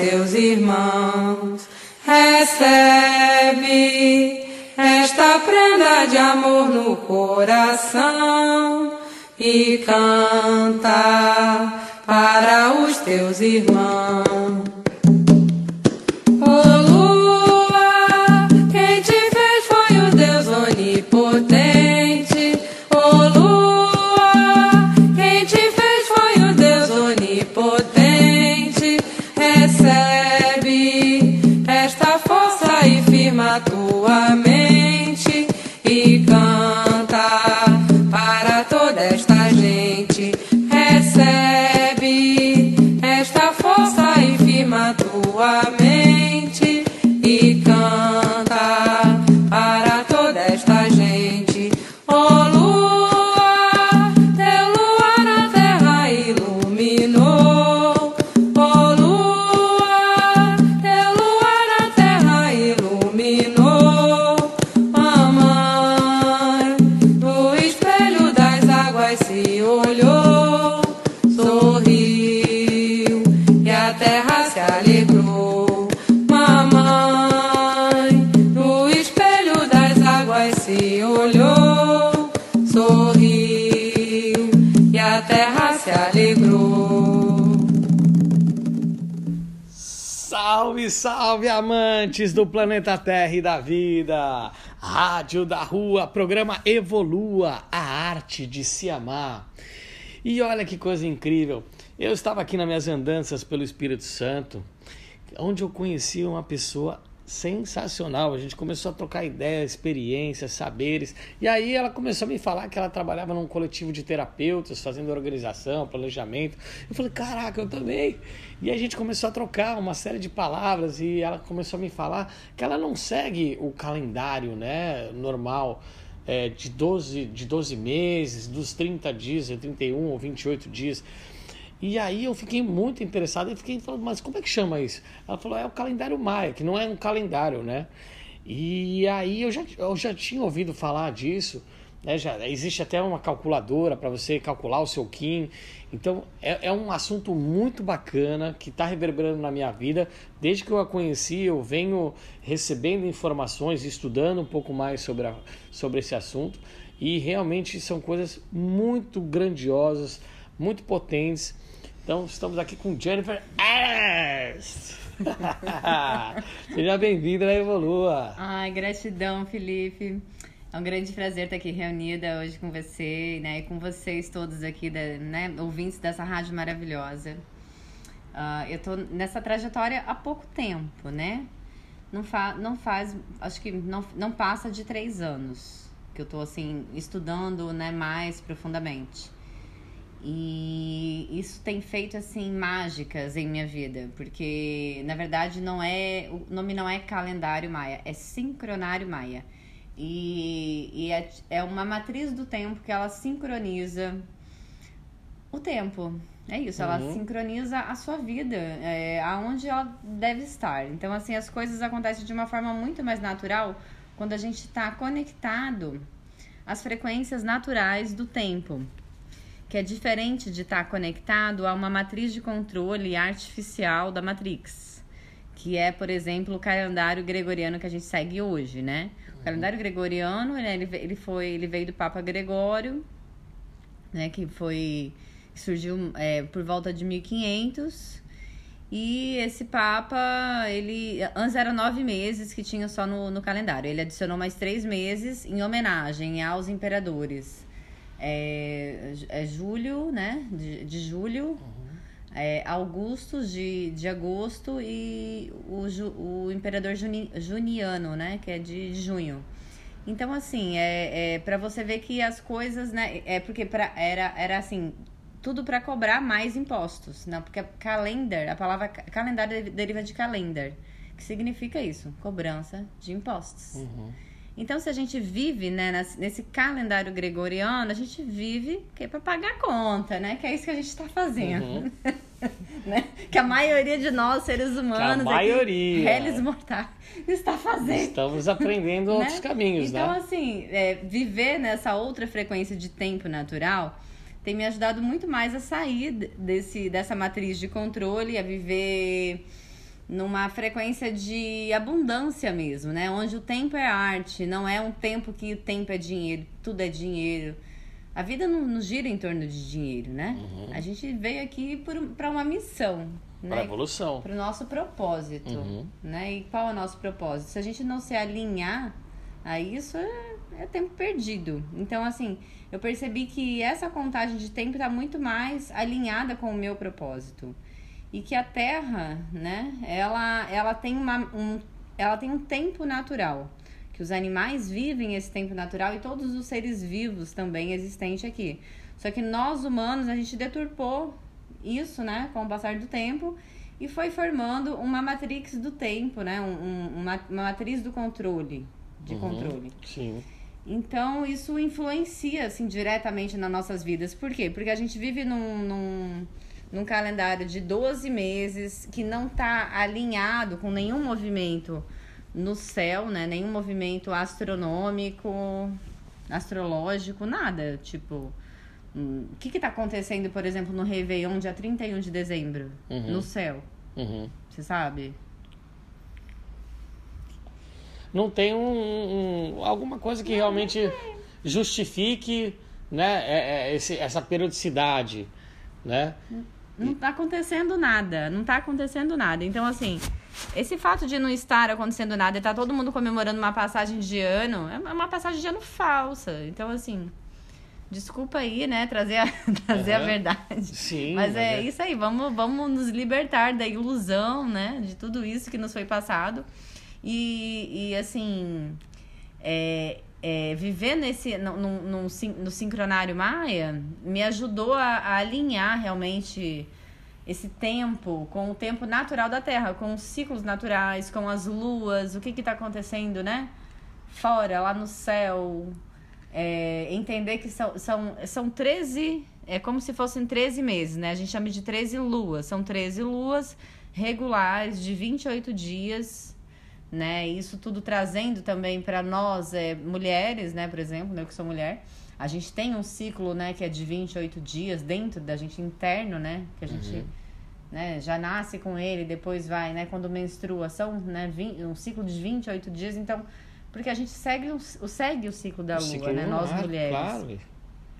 Teus irmãos. Recebe esta prenda de amor no coração e canta para os teus irmãos. Amantes do planeta Terra e da vida! Rádio da Rua, programa Evolua, a arte de se amar. E olha que coisa incrível! Eu estava aqui nas minhas andanças pelo Espírito Santo, onde eu conheci uma pessoa sensacional. A gente começou a trocar ideias, experiências, saberes. E aí ela começou a me falar que ela trabalhava num coletivo de terapeutas, fazendo organização, planejamento. Eu falei, caraca, eu também. E a gente começou a trocar uma série de palavras e ela começou a me falar que ela não segue o calendário, né, normal. É, de, 12, de 12 meses, dos 30 dias, 31 ou 28 dias. E aí eu fiquei muito interessado e fiquei falando, mas como é que chama isso? Ela falou, é o calendário maia, que não é um calendário, né? E aí eu já, eu já tinha ouvido falar disso, né? já, existe até uma calculadora para você calcular o seu Kim. Então é, é um assunto muito bacana que está reverberando na minha vida. Desde que eu a conheci, eu venho recebendo informações, estudando um pouco mais sobre, a, sobre esse assunto. E realmente são coisas muito grandiosas, muito potentes então estamos aqui com Jennifer Ernst. Seja bem-vinda à Evolua. Ai, gratidão, Felipe. É um grande prazer estar aqui reunida hoje com você né, e com vocês todos aqui, da, né, ouvintes dessa rádio maravilhosa. Uh, eu estou nessa trajetória há pouco tempo, né? Não, fa não faz, acho que não, não passa de três anos que eu estou assim estudando né, mais profundamente. E isso tem feito assim mágicas em minha vida, porque na verdade não é o nome não é calendário maia, é sincronário maia. E, e é, é uma matriz do tempo que ela sincroniza o tempo. É isso, ela uhum. sincroniza a sua vida, é, aonde ela deve estar. Então, assim, as coisas acontecem de uma forma muito mais natural quando a gente está conectado às frequências naturais do tempo que é diferente de estar conectado a uma matriz de controle artificial da Matrix, que é, por exemplo, o calendário gregoriano que a gente segue hoje, né? O uhum. calendário gregoriano, né, ele, ele, foi, ele veio do Papa Gregório, né, que foi surgiu é, por volta de 1500 e esse Papa, ele antes eram nove meses que tinha só no, no calendário. Ele adicionou mais três meses em homenagem aos imperadores é, é julho, né? De, de julho, uhum. É Augusto de, de agosto e o, o imperador Juni, Juniano, né? Que é de junho. Então, assim, é, é para você ver que as coisas, né? É porque pra, era, era assim, tudo para cobrar mais impostos, não? Porque calendar, a palavra calendário deriva de calendar, que significa isso, cobrança de impostos. Uhum. Então, se a gente vive né, nesse calendário gregoriano, a gente vive que é para pagar a conta, né? Que é isso que a gente está fazendo. Uhum. né? Que a maioria de nós, seres humanos, que a maioria, réis mortais, está fazendo. Estamos aprendendo outros né? caminhos, então, né? Então, assim, é, viver nessa outra frequência de tempo natural tem me ajudado muito mais a sair desse, dessa matriz de controle, a viver numa frequência de abundância mesmo, né? Onde o tempo é arte, não é um tempo que o tempo é dinheiro, tudo é dinheiro. A vida não, não gira em torno de dinheiro, né? Uhum. A gente veio aqui para uma missão. Né? Para evolução. Para o nosso propósito. Uhum. Né? E qual é o nosso propósito? Se a gente não se alinhar a isso, é, é tempo perdido. Então, assim, eu percebi que essa contagem de tempo está muito mais alinhada com o meu propósito e que a Terra, né, ela, ela, tem, uma, um, ela tem um tempo natural, que os animais vivem esse tempo natural e todos os seres vivos também existentes aqui. Só que nós humanos, a gente deturpou isso, né, com o passar do tempo e foi formando uma matrix do tempo, né, um, uma, uma matriz do controle, de uhum, controle. Sim. Então, isso influencia, assim, diretamente nas nossas vidas. Por quê? Porque a gente vive num, num num calendário de 12 meses que não está alinhado com nenhum movimento no céu, né? Nenhum movimento astronômico, astrológico, nada. Tipo, hum, o que está acontecendo, por exemplo, no Réveillon, dia 31 de dezembro, uhum. no céu? Uhum. Você sabe? Não tem um, um alguma coisa que não, realmente não justifique né, é, é, esse, essa periodicidade, né? Hum. Não tá acontecendo nada. Não tá acontecendo nada. Então, assim, esse fato de não estar acontecendo nada e tá todo mundo comemorando uma passagem de ano é uma passagem de ano falsa. Então, assim, desculpa aí, né, trazer a, trazer uhum. a verdade. Sim. Mas é, é, isso aí, vamos, vamos nos libertar da ilusão, né, de tudo isso que nos foi passado. E, e assim, é, é, viver nesse no, no, no, no, sincronário maia me ajudou a, a, alinhar realmente esse tempo com o tempo natural da Terra, com os ciclos naturais, com as luas, o que está acontecendo, né? Fora, lá no céu. É, entender que são, são, são 13, é como se fossem 13 meses, né? A gente chama de 13 luas. São 13 luas regulares de 28 dias né? Isso tudo trazendo também para nós, é, mulheres, né, por exemplo, né, eu que sou mulher, a gente tem um ciclo, né, que é de 28 dias dentro da gente interno, né, que a gente uhum. né, já nasce com ele, depois vai, né, quando menstrua, são, né, 20, um ciclo de 28 dias, então, porque a gente segue o, segue o ciclo da o lua, ciclo né, lunar, nós mulheres. Claro.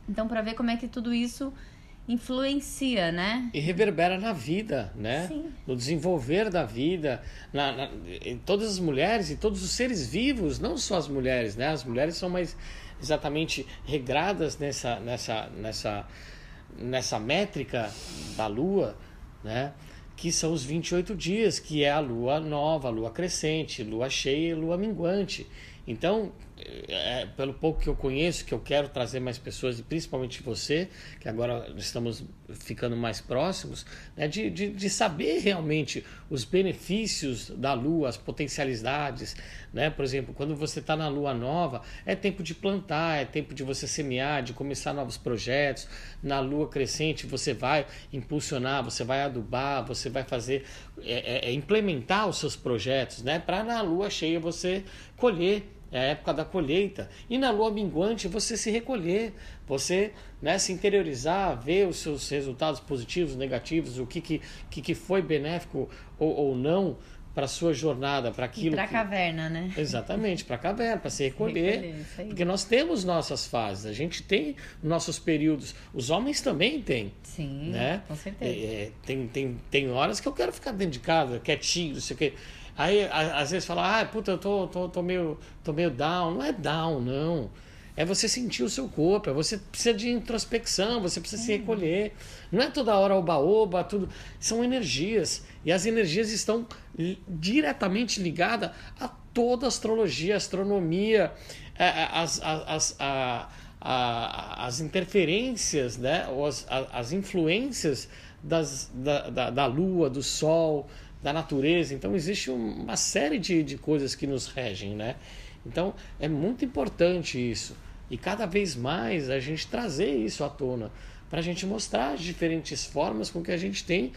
Então, para ver como é que tudo isso influencia, né? E reverbera na vida, né? Sim. No desenvolver da vida, na, na, em todas as mulheres e todos os seres vivos, não só as mulheres, né? As mulheres são mais exatamente regradas nessa, nessa, nessa, nessa métrica da lua, né? Que são os 28 dias, que é a lua nova, a lua crescente, lua cheia e lua minguante. Então, é, pelo pouco que eu conheço, que eu quero trazer mais pessoas, e principalmente você, que agora estamos ficando mais próximos, né, de, de, de, saber realmente os benefícios da lua, as potencialidades. Né? Por exemplo, quando você está na lua nova, é tempo de plantar, é tempo de você semear, de começar novos projetos. Na lua crescente, você vai impulsionar, você vai adubar, você vai fazer, é, é, é implementar os seus projetos, né? para na lua cheia você colher é a época da colheita. E na lua minguante você se recolher, você né, se interiorizar, ver os seus resultados positivos, negativos, o que, que, que foi benéfico ou, ou não para a sua jornada, para aquilo. Para a que... caverna, né? Exatamente, para a caverna, para se recolher. recolher porque nós temos nossas fases, a gente tem nossos períodos. Os homens também têm. Sim, né? com certeza. É, é, tem, tem, tem horas que eu quero ficar dentro de casa, quietinho, não sei o quê. Aí, às vezes, fala, ah, puta, eu tô, tô, tô, meio, tô meio down. Não é down, não. é você sentir o seu corpo, é você precisa de introspecção, você precisa se recolher. Não é toda hora oba-oba, tudo. São energias. E as energias estão diretamente ligadas a toda a astrologia, astronomia, é, é, as, as, as, as interferências, né? as, as influências das, da, da, da lua, do sol, da natureza. Então existe uma série de, de coisas que nos regem, né? Então é muito importante isso. E cada vez mais a gente trazer isso à tona, para a gente mostrar as diferentes formas com que a gente tem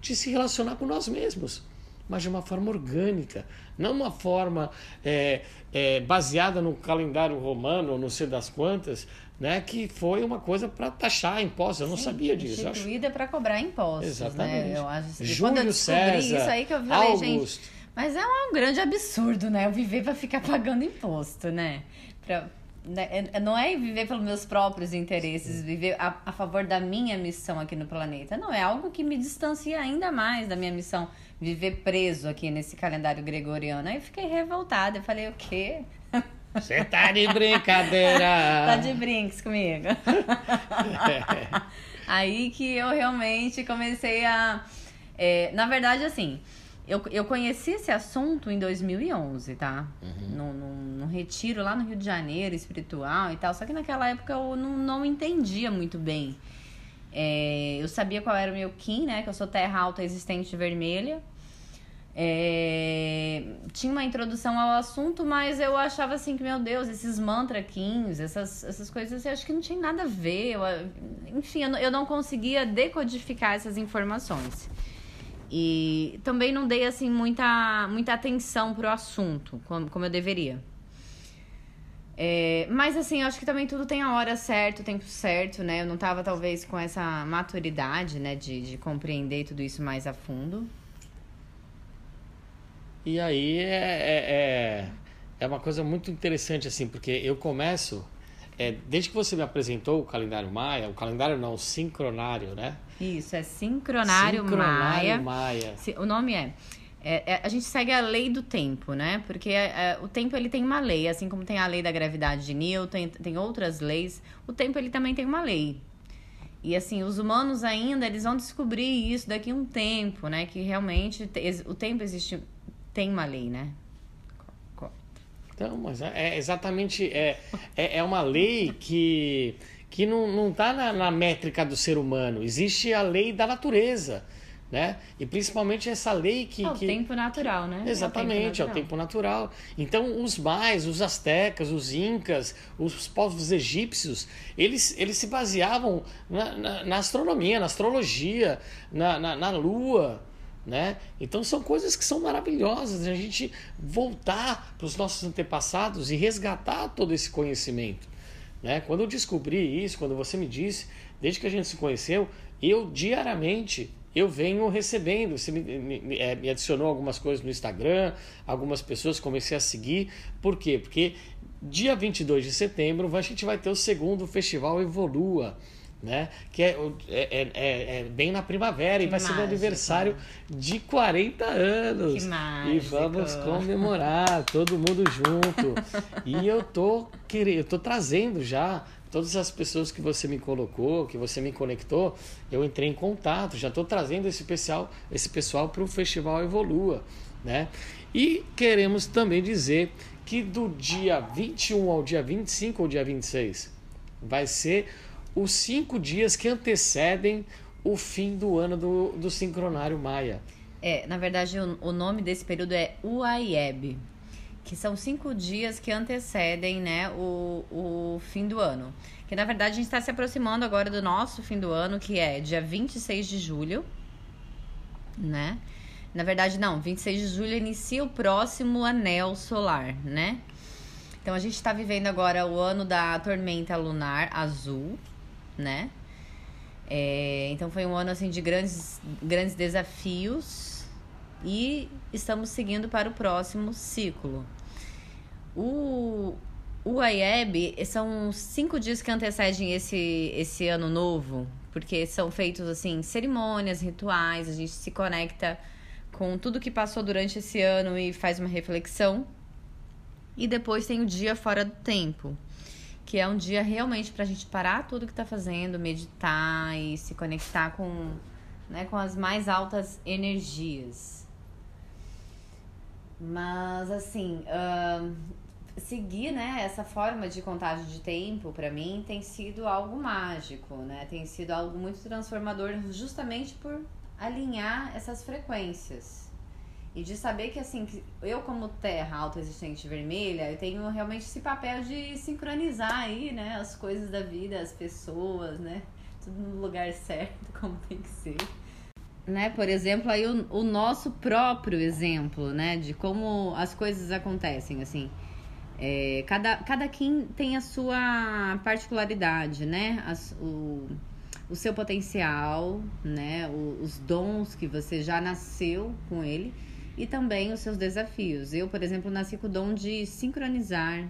de se relacionar com nós mesmos, mas de uma forma orgânica, não uma forma é, é, baseada no calendário romano ou não sei das quantas, né, que foi uma coisa para taxar impostos. Eu não Sim, sabia disso. Instituída para cobrar impostos. Exatamente. Né? Eu acho, Júlio quando eu descobri César, isso aí que eu falei, Augusto. gente. Mas é um grande absurdo, né? Eu viver para ficar pagando imposto, né? Pra, né? É, não é viver pelos meus próprios interesses, viver a, a favor da minha missão aqui no planeta. Não, é algo que me distancia ainda mais da minha missão. Viver preso aqui nesse calendário gregoriano. Aí eu fiquei revoltada. Eu falei, o quê? Você tá de brincadeira. tá de brinks comigo. Aí que eu realmente comecei a. É, na verdade, assim, eu, eu conheci esse assunto em 2011, tá? Uhum. Num, num, num, retiro lá no Rio de Janeiro, espiritual e tal. Só que naquela época eu não, não entendia muito bem. É, eu sabia qual era o meu Kim, né? Que eu sou terra alta existente vermelha. É, tinha uma introdução ao assunto, mas eu achava assim que, meu Deus, esses mantra kings, essas, essas coisas, eu acho que não tinha nada a ver. Eu, enfim, eu não, eu não conseguia decodificar essas informações. E também não dei assim muita, muita atenção pro assunto, como, como eu deveria. É, mas assim, eu acho que também tudo tem a hora certa, o tempo certo, né? Eu não tava talvez com essa maturidade, né, de, de compreender tudo isso mais a fundo. E aí é, é, é, é uma coisa muito interessante, assim, porque eu começo. É, desde que você me apresentou o calendário Maia, o calendário não, o sincronário, né? Isso, é sincronário, sincronário Maia. Maia. O nome é, é, é, a gente segue a lei do tempo, né? Porque é, é, o tempo ele tem uma lei, assim como tem a lei da gravidade de Newton, tem, tem outras leis. O tempo ele também tem uma lei. E assim, os humanos ainda eles vão descobrir isso daqui a um tempo, né? Que realmente o tempo existe tem uma lei, né? Então, mas é, é exatamente é, é, é, uma lei que, que não, não tá na, na métrica do ser humano. Existe a lei da natureza. Né? E principalmente essa lei que. É o que, tempo natural, né? Exatamente, é o, é o tempo natural. Então, os mais, os astecas, os incas, os povos egípcios, eles, eles se baseavam na, na, na astronomia, na astrologia, na, na, na lua, né? Então são coisas que são maravilhosas a gente voltar para os nossos antepassados e resgatar todo esse conhecimento. Né? Quando eu descobri isso, quando você me disse, desde que a gente se conheceu, eu diariamente eu venho recebendo. Você me, me, me adicionou algumas coisas no Instagram, algumas pessoas comecei a seguir. Por quê? Porque dia 22 de setembro a gente vai ter o segundo festival Evolua né? Que é, é, é, é, bem na primavera que e vai mágico. ser meu aniversário de 40 anos. Que mágico. E vamos comemorar, todo mundo junto. e eu tô querendo, eu tô trazendo já todas as pessoas que você me colocou, que você me conectou, eu entrei em contato, já estou trazendo esse pessoal, esse pessoal para o festival Evolua, né? E queremos também dizer que do dia 21 ao dia 25 ou dia 26 vai ser os cinco dias que antecedem o fim do ano do, do sincronário maia. É, na verdade, o, o nome desse período é Uaieb, que são cinco dias que antecedem né, o, o fim do ano. Que na verdade a gente está se aproximando agora do nosso fim do ano, que é dia 26 de julho, né? Na verdade, não, 26 de julho inicia o próximo anel solar, né? Então a gente está vivendo agora o ano da tormenta lunar azul, né? É, então foi um ano assim de grandes, grandes desafios e estamos seguindo para o próximo ciclo. O, o AIEB são cinco dias que antecedem esse, esse ano novo, porque são feitos assim cerimônias, rituais, a gente se conecta com tudo que passou durante esse ano e faz uma reflexão. E depois tem o dia fora do tempo, que é um dia realmente para a gente parar tudo que está fazendo, meditar e se conectar com, né, com as mais altas energias. Mas assim, uh, seguir né, essa forma de contagem de tempo, para mim, tem sido algo mágico, né? Tem sido algo muito transformador, justamente por alinhar essas frequências. E de saber que, assim, que eu como terra autoexistente vermelha, eu tenho realmente esse papel de sincronizar aí, né, as coisas da vida, as pessoas, né? Tudo no lugar certo, como tem que ser. Né, por exemplo, aí o, o nosso próprio exemplo, né, de como as coisas acontecem, assim. É, cada, cada quem tem a sua particularidade, né? As, o, o seu potencial, né? O, os dons que você já nasceu com ele e também os seus desafios. Eu, por exemplo, nasci com o dom de sincronizar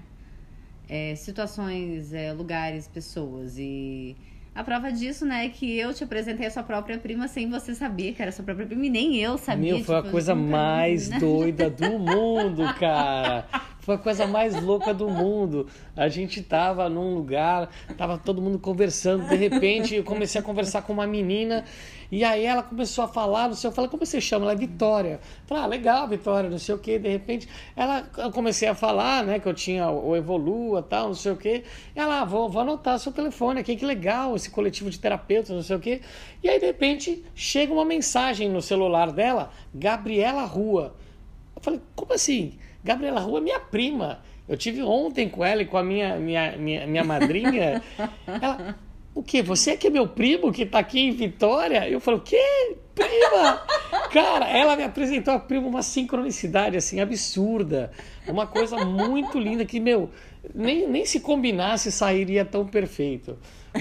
é, situações, é, lugares, pessoas e a prova disso, né, é que eu te apresentei a sua própria prima sem você saber que era sua própria prima e nem eu sabia. Meu, foi tipo, a coisa mais né? doida do mundo, cara. Foi a coisa mais louca do mundo. A gente tava num lugar, tava todo mundo conversando, de repente eu comecei a conversar com uma menina e aí ela começou a falar, não sei, eu falei, como você chama? Ela é Vitória. Eu falei, ah, legal, Vitória, não sei o que. De repente, ela, eu comecei a falar, né, que eu tinha o Evolua, tal, não sei o que. Ela, ah, vou, vou anotar seu telefone aqui, que legal, esse coletivo de terapeutas, não sei o que. E aí, de repente, chega uma mensagem no celular dela, Gabriela Rua. Eu falei, como assim? Gabriela Rua é minha prima. Eu tive ontem com ela e com a minha, minha, minha, minha madrinha. Ela, o quê? Você é que é meu primo que tá aqui em Vitória? Eu falo, o quê? Prima! Cara, ela me apresentou a prima uma sincronicidade assim absurda. Uma coisa muito linda que, meu, nem, nem se combinasse sairia tão perfeito.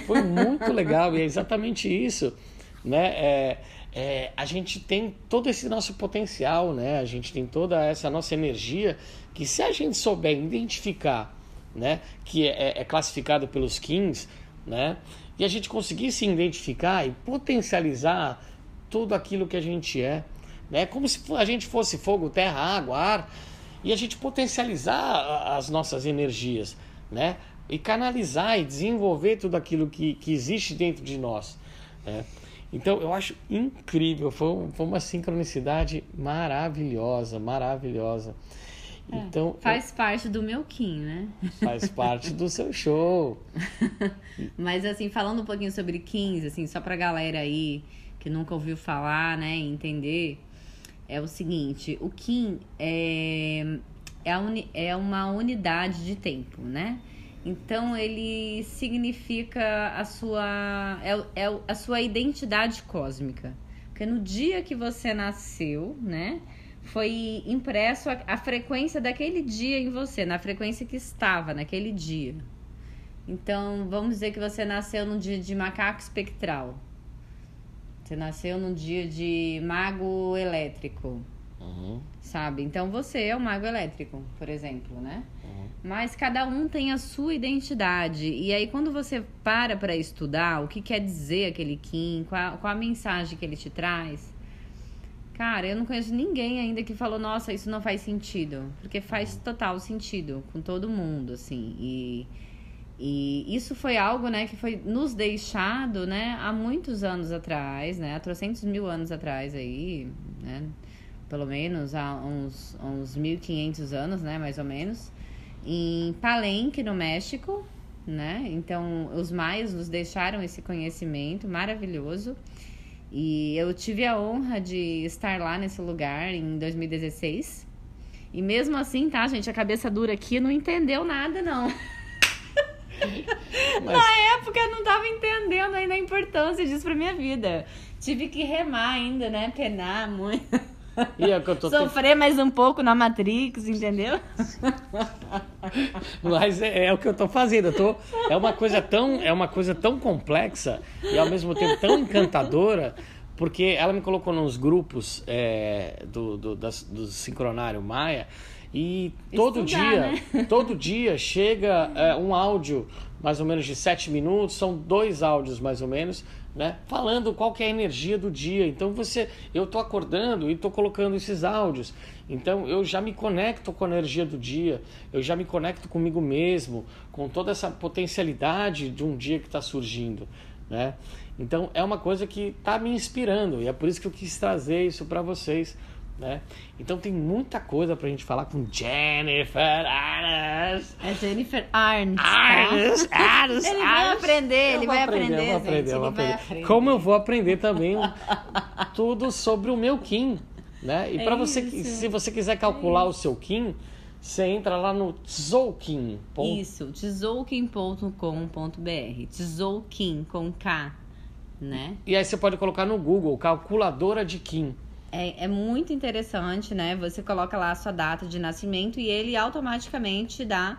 Foi muito legal e é exatamente isso, né? É, é, a gente tem todo esse nosso potencial, né? A gente tem toda essa nossa energia que se a gente souber identificar, né? Que é, é classificado pelos Kings, né? e a gente conseguir se identificar e potencializar tudo aquilo que a gente é, né? Como se a gente fosse fogo, terra, água, ar, e a gente potencializar as nossas energias, né? E canalizar e desenvolver tudo aquilo que, que existe dentro de nós, né? Então eu acho incrível, foi, foi uma sincronicidade maravilhosa, maravilhosa. É, então, faz eu... parte do meu Kim, né? Faz parte do seu show. Mas assim, falando um pouquinho sobre Kings, assim, só pra galera aí que nunca ouviu falar, né, entender, é o seguinte, o Kim é, é, uni, é uma unidade de tempo, né? Então ele significa a sua é, é a sua identidade cósmica. Porque no dia que você nasceu, né? foi impresso a, a, frequência daquele dia em você, na frequência que estava naquele dia. Então, vamos dizer que você nasceu num dia de macaco espectral. Você nasceu num dia de mago elétrico. Uhum. Sabe? Então você é o mago elétrico, por exemplo, né? Uhum. Mas cada um tem a sua identidade. E aí, quando você para para estudar o que quer dizer aquele Kim, qual, qual a mensagem que ele te traz, Cara, eu não conheço ninguém ainda que falou, nossa, isso não faz sentido. Porque faz total sentido com todo mundo, assim. E, e isso foi algo, né, que foi nos deixado, né, há muitos anos atrás, né, há trocentos mil anos atrás aí, né, pelo menos há uns, uns 1500 anos, né, mais ou menos, em Palenque, no México, né, então os maias nos deixaram esse conhecimento maravilhoso. E eu tive a honra de estar lá nesse lugar em 2016. E mesmo assim, tá, gente, a cabeça dura aqui não entendeu nada, não. Mas... Na época eu não tava entendendo ainda a importância disso pra minha vida. Tive que remar ainda, né? Penar muito. E é que eu tô Sofrer mais um pouco na Matrix, entendeu? Mas é, é, o que eu tô fazendo. Eu tô, é, uma coisa tão, é uma coisa tão complexa e ao mesmo tempo tão encantadora, porque ela me colocou nos grupos é, do, do, das, do Sincronário Maia e todo Estudar, dia, né? todo dia chega é, um áudio mais ou menos de sete minutos, são dois áudios mais ou menos, né? Falando qual que é a energia do dia. Então você, eu tô acordando e tô colocando esses áudios. Então eu já me conecto com a energia do dia, eu já me conecto comigo mesmo, com toda essa potencialidade de um dia que está surgindo, né? Então é uma coisa que está me inspirando e é por isso que eu quis trazer isso para vocês né? Então tem muita coisa pra gente falar com Jennifer Arnes. É Jennifer Arnes. Arnes, tá? Arnes, Ele vai aprender, ele vai aprender, eu vou aprender, gente, eu vou aprender. aprender. Como eu vou aprender também tudo sobre o meu Kim, né? E É para você, se você quiser calcular o seu Kim, você entra lá no Tzolkin. Isso, tzolkin.com.br. Tzolkin com K, né? E aí você pode colocar no Google, calculadora de Kim. É, é muito interessante, né? Você coloca lá a sua data de nascimento e ele automaticamente dá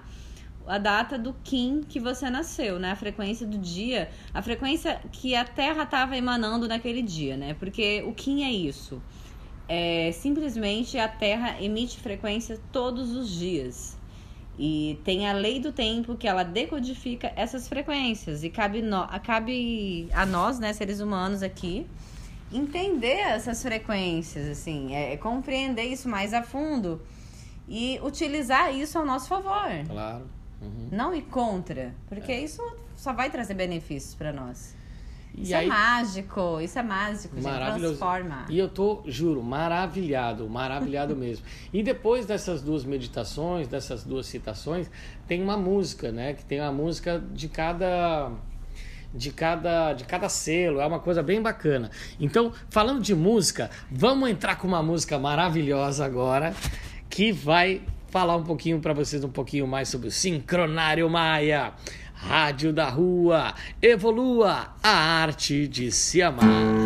a data do Kim que você nasceu, né? A frequência do dia, a frequência que a Terra estava emanando naquele dia, né? Porque o Kim é isso. É, simplesmente a Terra emite frequência todos os dias. E tem a lei do tempo que ela decodifica essas frequências. E cabe, no, cabe a nós, né, seres humanos aqui, entender essas frequências, assim, é, é compreender isso mais a fundo e utilizar isso ao nosso favor. Claro. Uhum. Não ir contra, porque isso só vai trazer benefícios para nós. E Isso aí, é mágico, isso é mágico, Maravilhoso. transforma. E eu tô, juro, maravilhado, maravilhado mesmo. E depois dessas duas meditações, dessas duas citações, tem uma música, né? Que tem a música de cada de cada de cada selo, é uma coisa bem bacana. Então, falando de música, vamos entrar com uma música maravilhosa agora que vai falar um pouquinho para vocês um pouquinho mais sobre o Sincronário Maia. Rádio da Rua, evolua a arte de se amar.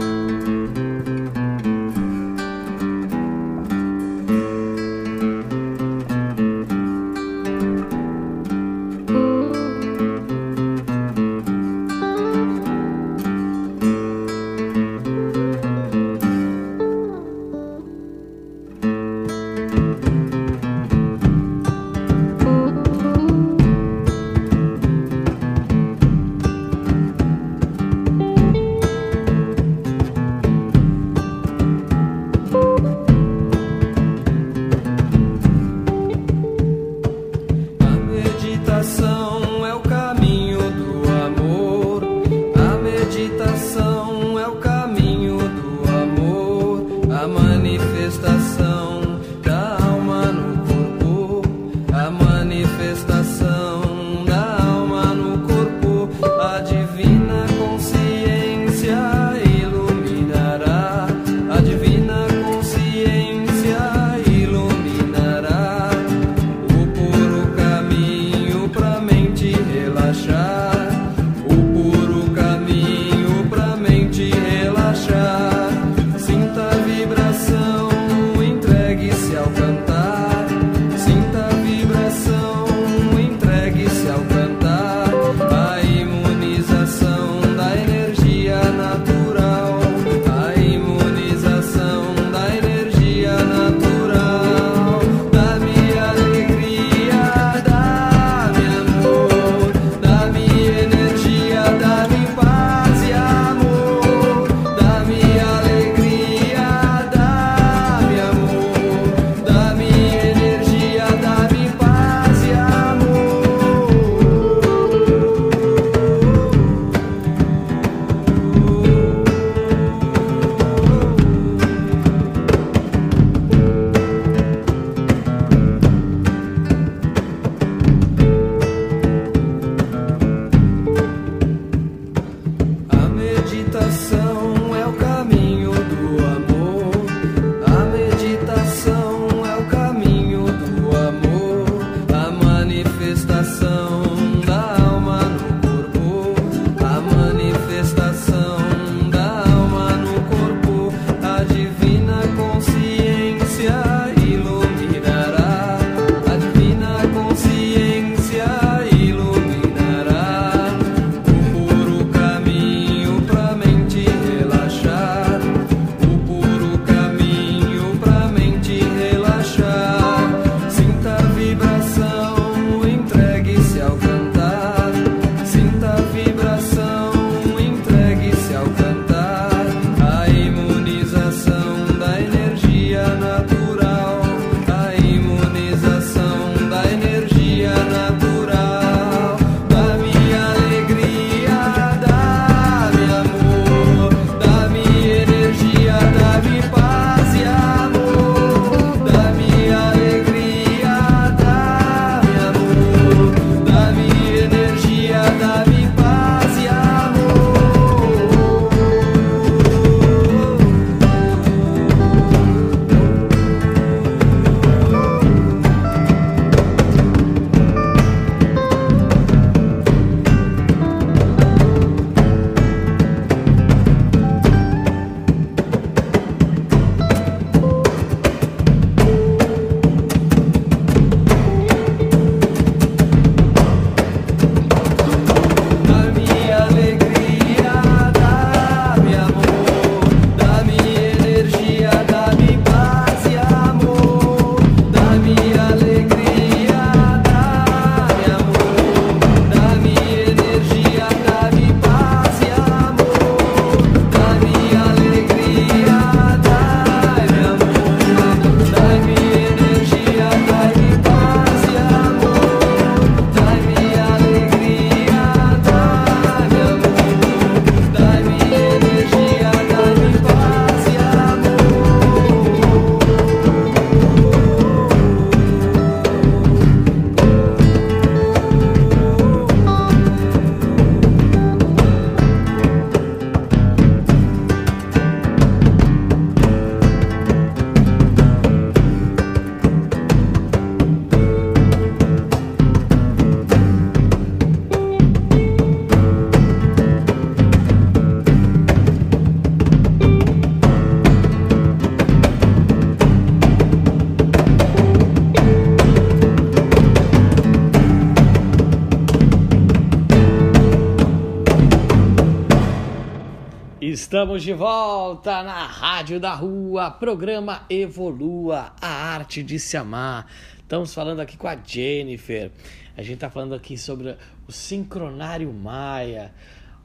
Estamos de volta na Rádio da Rua, programa Evolua, a arte de se amar. Estamos falando aqui com a Jennifer. A gente está falando aqui sobre o sincronário maia,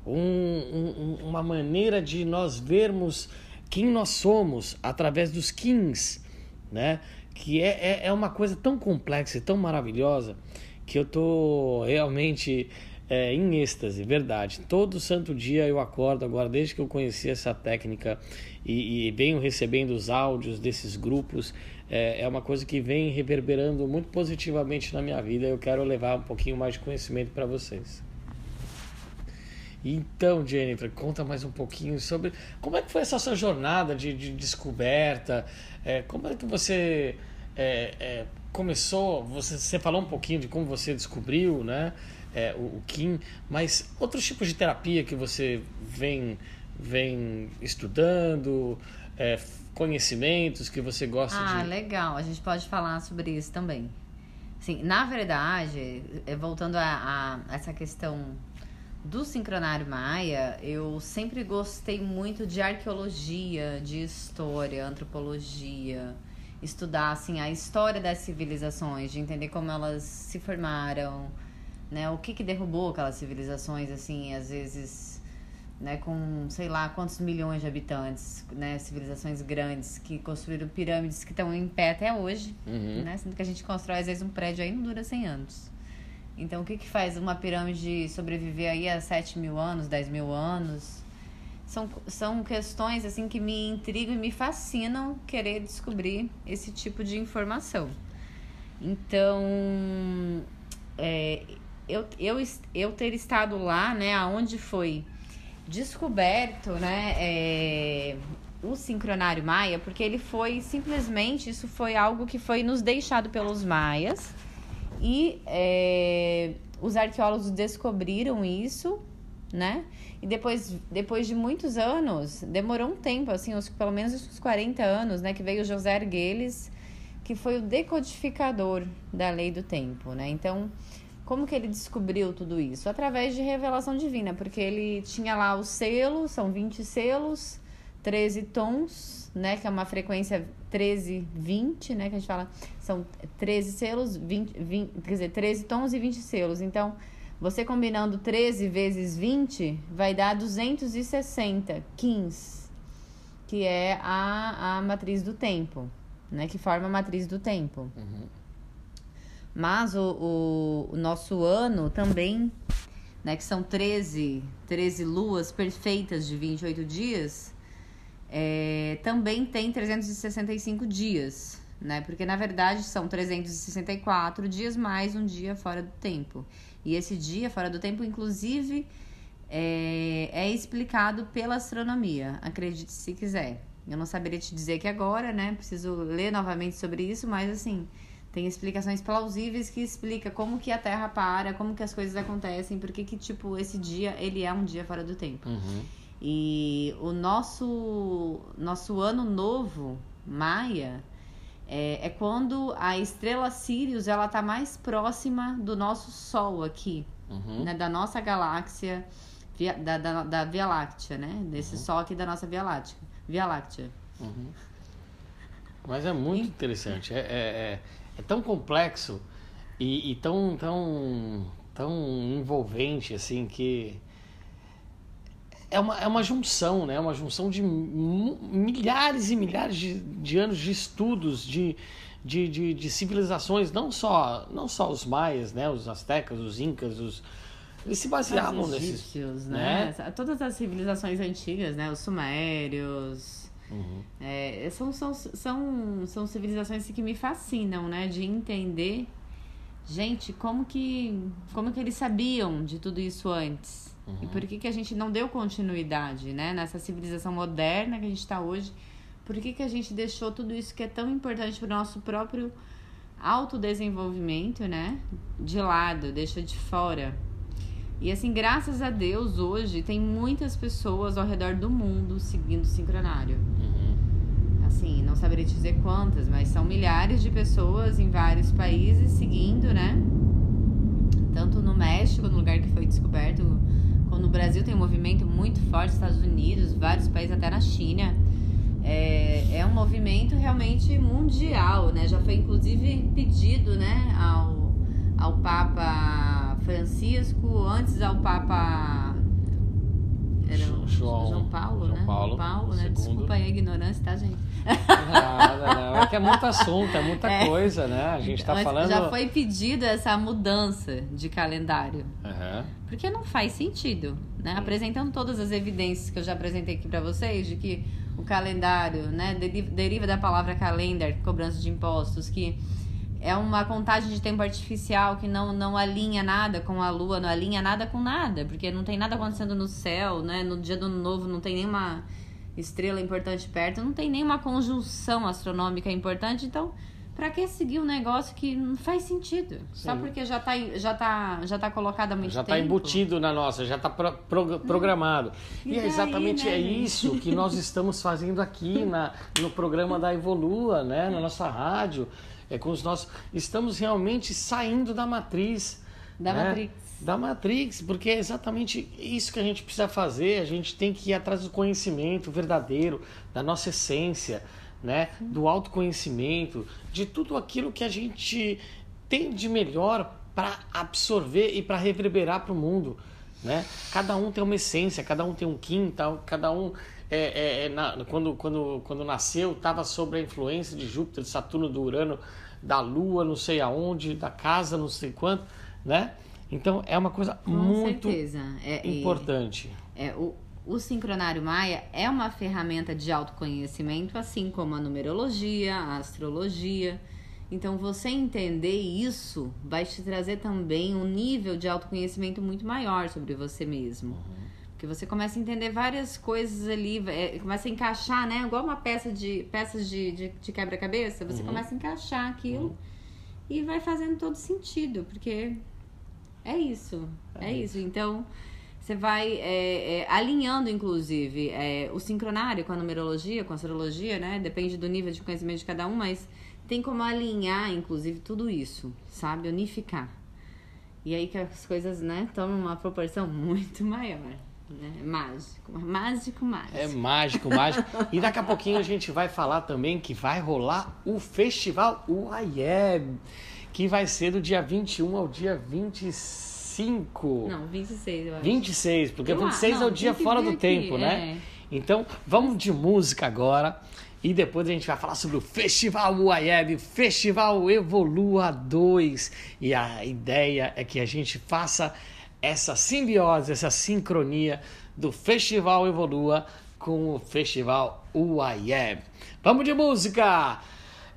um, um, uma maneira de nós vermos quem nós somos através dos Kings, né? Que é, é, é uma coisa tão complexa e tão maravilhosa que eu tô realmente é, em êxtase, verdade. Todo santo dia eu acordo agora, desde que eu conheci essa técnica e, e venho recebendo os áudios desses grupos, é, é, uma coisa que vem reverberando muito positivamente na minha vida. Eu quero levar um pouquinho mais de conhecimento para vocês. Então, Jennifer, conta mais um pouquinho sobre como é que foi essa sua jornada de, de descoberta, é, como é que você é, é, começou, você, você falou um pouquinho de como você descobriu, né? É, o, o Kim, mas outros tipos de terapia que você vem, vem estudando, é, conhecimentos que você gosta ah, de. Ah, legal, a gente pode falar sobre isso também. Sim, na verdade, é, voltando a, a essa questão do sincronário maia, eu sempre gostei muito de arqueologia, de história, antropologia, estudar assim a história das civilizações, de entender como elas se formaram, né? O que que derrubou aquelas civilizações, assim, às vezes, né, com sei lá quantos milhões de habitantes, né, civilizações grandes que construíram pirâmides que estão em pé até hoje, uhum. né, sendo que a gente constrói às vezes um prédio aí não dura 100 anos. Então, o que que faz uma pirâmide sobreviver aí a 7 mil anos, 10 mil anos? São, são questões, assim, que me intrigam e me fascinam querer descobrir esse tipo de informação. Então, é, eu, eu, eu ter estado lá, né, aonde foi descoberto, né, é, o sincronário maia, porque ele foi simplesmente, isso foi algo que foi nos deixado pelos maias e é, os arqueólogos descobriram isso, né? E depois, depois de muitos anos, demorou um tempo, assim, uns, pelo menos uns 40 anos, né? Que veio José Arguelles, que foi o decodificador da lei do tempo, né? Então, como que ele descobriu tudo isso? Através de revelação divina, porque ele tinha lá os selos, são 20 selos, 13 tons, né, que é uma frequência 13, 20, né, que a gente fala, são 13 selos, 20, 20 quer dizer, 13 tons e 20 selos. Então, você combinando 13 vezes 20 vai dar 260 quins, que é a, a matriz do tempo, né, que forma a matriz do tempo. Uhum. Mas o, o, nosso ano também, né, que são 13, 13 luas perfeitas de 28 dias, é, também tem 365 dias, né? Porque na verdade são 364 dias mais um dia fora do tempo. E esse dia fora do tempo, inclusive, é, é explicado pela astronomia, acredite se quiser. Eu não saberia te dizer que agora, né? Preciso ler novamente sobre isso, mas assim, tem explicações plausíveis que explica como que a Terra para, como que as coisas acontecem, porque que tipo esse dia ele é um dia fora do tempo. Uhum. E o nosso nosso ano novo Maia é, é, quando a estrela Sirius ela tá mais próxima do nosso Sol aqui, uhum. né, da nossa galáxia, via, da, da, da, Via Láctea, né? Desse uhum. Sol aqui da nossa Via Láctea. Via Láctea. Uhum. Mas é muito interessante. É, é, é, é tão complexo e, e, tão, tão, tão envolvente assim que é uma, é uma junção, né? Uma junção de milhares e milhares de, de anos de estudos de, de, de, de, civilizações, não só, não só os maias, né? Os astecas, os incas, os eles se baseavam nesses, né? né? Todas as civilizações antigas, né? Os sumérios, Uhum. É, são, são, são, são civilizações que me fascinam, né? De entender, gente, como que, como que eles sabiam de tudo isso antes? Uhum. E por que, que a gente não deu continuidade, né? Nessa civilização moderna que a gente está hoje, por que, que a gente deixou tudo isso que é tão importante para o nosso próprio autodesenvolvimento, né? De lado, deixa de fora. E assim, graças a Deus, hoje tem muitas pessoas ao redor do mundo seguindo o sincronário. Uhum. Assim, não saberia dizer quantas, mas são milhares de pessoas em vários países seguindo, né? Tanto no México, no lugar que foi descoberto quando o Brasil tem um movimento muito forte, Estados Unidos, vários países, até na China, é, é um movimento realmente mundial, né? Já foi inclusive pedido, né, ao, ao Papa Francisco, antes ao Papa era o João- João Paulo, João né? Paulo, Paulo, né? Desculpa aí a ignorância, tá, gente? Não. É que é muito assunto, é muita É. coisa, né? A gente tá Mas falando. Já foi pedido essa mudança de calendário. Aham. Porque não faz sentido, né? Apresentando todas as evidências que eu já apresentei aqui para vocês de que o calendário, né, deri- deriva da palavra calendar, cobrança de impostos, que é uma contagem de tempo artificial que não, não alinha nada com a lua, não alinha nada com nada, porque não tem nada acontecendo no céu, né? No dia do ano novo não tem nenhuma estrela importante perto, não tem nenhuma conjunção astronômica importante, então Pra que seguir um negócio que não faz sentido? Só Sim. porque já tá, já tá, já tá colocado há muito Já tempo. está embutido na nossa, já está programado. E E, é exatamente né, é isso que nós estamos fazendo aqui na, no programa da Evolua, né? na nossa rádio. É com os nossos. Estamos realmente saindo da matriz. Da né? Matrix. Da Matrix, porque é exatamente isso que a gente precisa fazer. A gente tem que ir atrás do conhecimento verdadeiro, da nossa essência, né? do autoconhecimento, de tudo aquilo que a gente tem de melhor para absorver e para reverberar para o mundo. Né? Cada um tem uma essência, cada um tem um quintal, cada um. É, é, é, na- quando, quando, quando nasceu, estava sob a influência de Júpiter, de Saturno, do Urano, da Lua, não sei aonde, da casa, não sei quanto, né? Então é uma coisa Com muito certeza. É, importante. É, o, o sincronário maia é uma ferramenta de autoconhecimento, assim como a numerologia, a astrologia. Então, você entender isso vai te trazer também um nível de autoconhecimento muito maior sobre você mesmo. Porque você começa a entender várias coisas ali, é, começa a encaixar, né? Igual uma peça de peças de, de, de quebra-cabeça, você começa a encaixar aquilo e vai fazendo todo sentido, porque é isso, é, isso. Então, você vai é, é, alinhando, inclusive, é, o sincronário com a numerologia, com a astrologia, né? Depende do nível de conhecimento de cada um, mas tem como alinhar, inclusive, tudo isso, sabe? Unificar. E aí que as coisas, né, tomam uma proporção muito maior. Né? Mágico, mágico, mágico. É mágico, mágico. E daqui a pouquinho a gente vai falar também que vai rolar o festival UAIEB, que vai ser do dia 21 ao dia 25. Não, 26, eu acho. 26, porque Eu 26 acho, é o não, dia tem que fora do aqui, tempo, né? Então, vamos de música agora. E depois a gente vai falar sobre o Festival UAEB, Festival Evolua 2. E a ideia é que a gente faça essa simbiose, essa sincronia do Festival Evolua com o Festival UAEB. Vamos de música!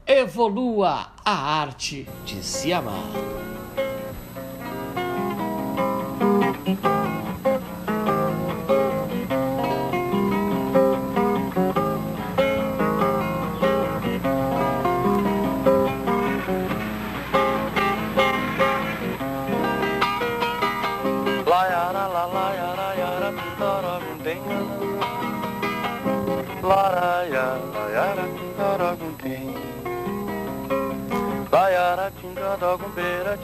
Evolua a arte de se amar.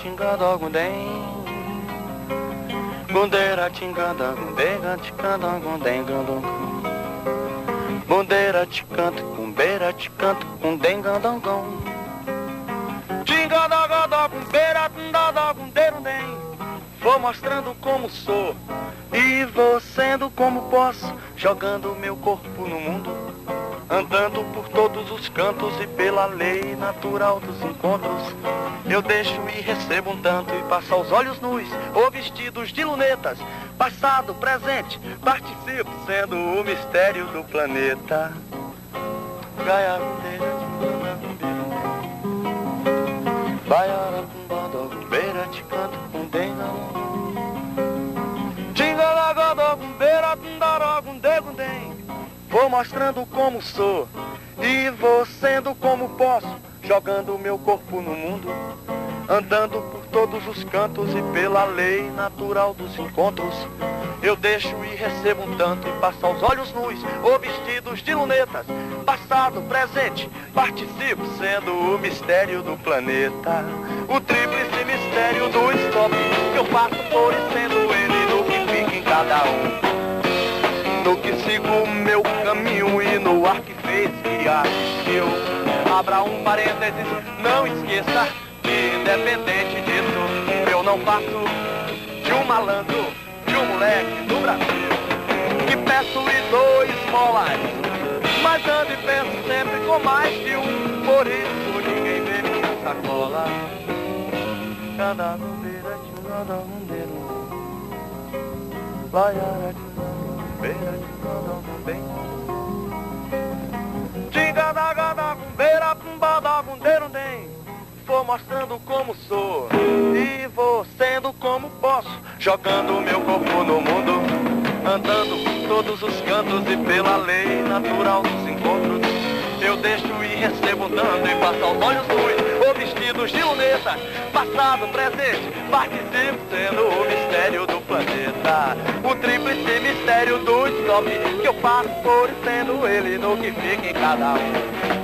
Gumbera tinga da gunden Gundera tinga da gundenga tinga da gundenga Bundeira te canta, cumbeira te canta, cundenga dangão Tinga da gada, cumbeira, tunda da gundeiro nem. Vou mostrando como sou e vou sendo como posso, jogando meu corpo no mundo, andando por todos os cantos e pela lei natural dos encontros. Eu deixo e recebo um tanto e passo aos olhos nus ou vestidos de lunetas, passado, presente, participo sendo o mistério do planeta. Gaia. Vou mostrando como sou e vou sendo como posso, jogando meu corpo no mundo, andando por todos os cantos e pela lei natural dos encontros. Eu deixo e recebo um tanto e passo aos olhos nus ou vestidos de lunetas, passado, presente, participo sendo o mistério do planeta, o tríplice mistério do stop que eu faço por e sendo ele do que fica em cada um. No que sigo meu caminho e no ar que fez que assistiu. Abra um parênteses, não esqueça que independente disso, eu não passo de um malandro, de um moleque do Brasil. Que peço e dou esmolas, mas ando e penso sempre com mais de um. Por isso ninguém vê minha sacola. Cada beira de cada beira. Laiara de beira de bem. Mostrando como sou e vou sendo como posso, jogando meu corpo no mundo, andando por todos os cantos e pela lei natural dos encontros. Eu deixo e recebo dando e passo aos olhos luz, ou vestidos de luneta, passado, presente, participo sendo o mistério do planeta. O tríplice mistério do stop, que eu passo por sendo ele no que fica em cada um.